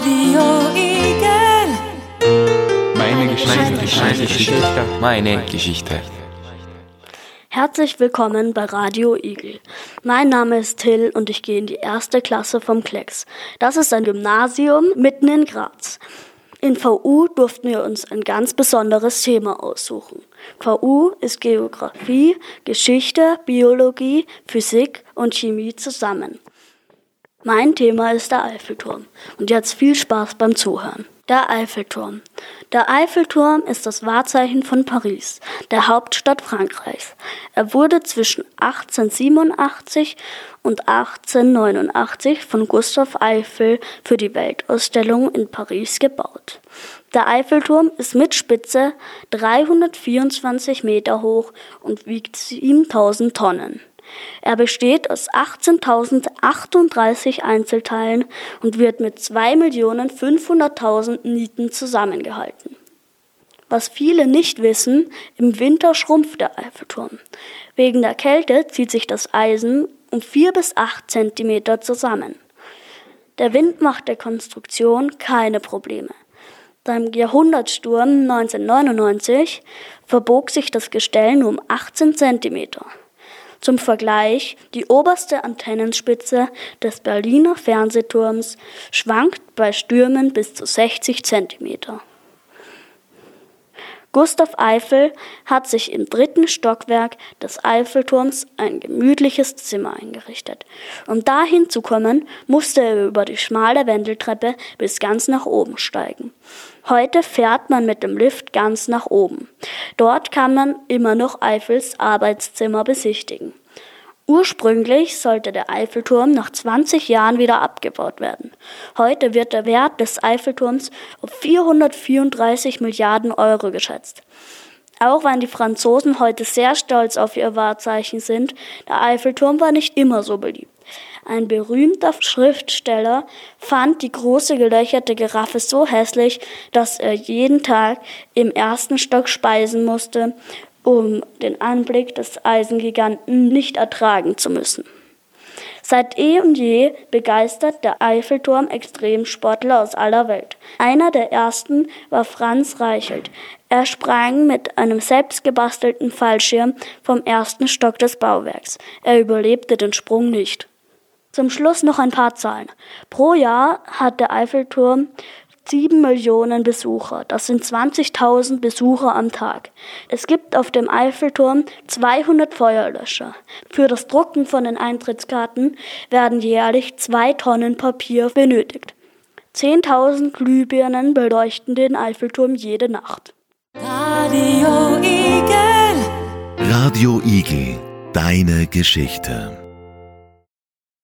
Radio Igel. Meine Geschichte. Meine Geschichte. Meine Geschichte. Herzlich willkommen bei Radio Igel. Mein Name ist Till und ich gehe in die erste Klasse vom Klecks. Das ist ein Gymnasium mitten in Graz. In VU durften wir uns ein ganz besonderes Thema aussuchen. VU ist Geografie, Geschichte, Biologie, Physik und Chemie zusammen. Mein Thema ist der Eiffelturm. Und jetzt viel Spaß beim Zuhören. Der Eiffelturm. Der Eiffelturm ist das Wahrzeichen von Paris, der Hauptstadt Frankreichs. Er wurde zwischen 1887 und 1889 von Gustav Eiffel für die Weltausstellung in Paris gebaut. Der Eiffelturm ist mit Spitze 324 Meter hoch und wiegt 7000 Tonnen. Er besteht aus 18.038 Einzelteilen und wird mit 2.500.000 Nieten zusammengehalten. Was viele nicht wissen, im Winter schrumpft der Eiffelturm. Wegen der Kälte zieht sich das Eisen um 4 bis 8 Zentimeter zusammen. Der Wind macht der Konstruktion keine Probleme. Beim Jahrhundertsturm 1999 verbog sich das Gestell nur um 18 Zentimeter. Zum Vergleich, die oberste Antennenspitze des Berliner Fernsehturms schwankt bei Stürmen bis zu 60 Zentimeter. Gustav Eiffel hat sich im dritten Stockwerk des Eiffelturms ein gemütliches Zimmer eingerichtet. Um dahin zu kommen, musste er über die schmale Wendeltreppe bis ganz nach oben steigen. Heute fährt man mit dem Lift ganz nach oben. Dort kann man immer noch Eiffels Arbeitszimmer besichtigen. Ursprünglich sollte der Eiffelturm nach 20 Jahren wieder abgebaut werden. Heute wird der Wert des Eiffelturms auf 434 Milliarden Euro geschätzt. Auch wenn die Franzosen heute sehr stolz auf ihr Wahrzeichen sind, der Eiffelturm war nicht immer so beliebt. Ein berühmter Schriftsteller fand die große gelöcherte Giraffe so hässlich, dass er jeden Tag im ersten Stock speisen musste um den Anblick des Eisengiganten nicht ertragen zu müssen. Seit eh und je begeistert der Eiffelturm Extremsportler aus aller Welt. Einer der ersten war Franz Reichelt. Er sprang mit einem selbstgebastelten Fallschirm vom ersten Stock des Bauwerks. Er überlebte den Sprung nicht. Zum Schluss noch ein paar Zahlen. Pro Jahr hat der Eiffelturm 7 Millionen Besucher. Das sind 20.000 Besucher am Tag. Es gibt auf dem Eiffelturm 200 Feuerlöscher. Für das Drucken von den Eintrittskarten werden jährlich zwei Tonnen Papier benötigt. 10.000 Glühbirnen beleuchten den Eiffelturm jede Nacht. Radio Igel. Radio Igel, deine Geschichte.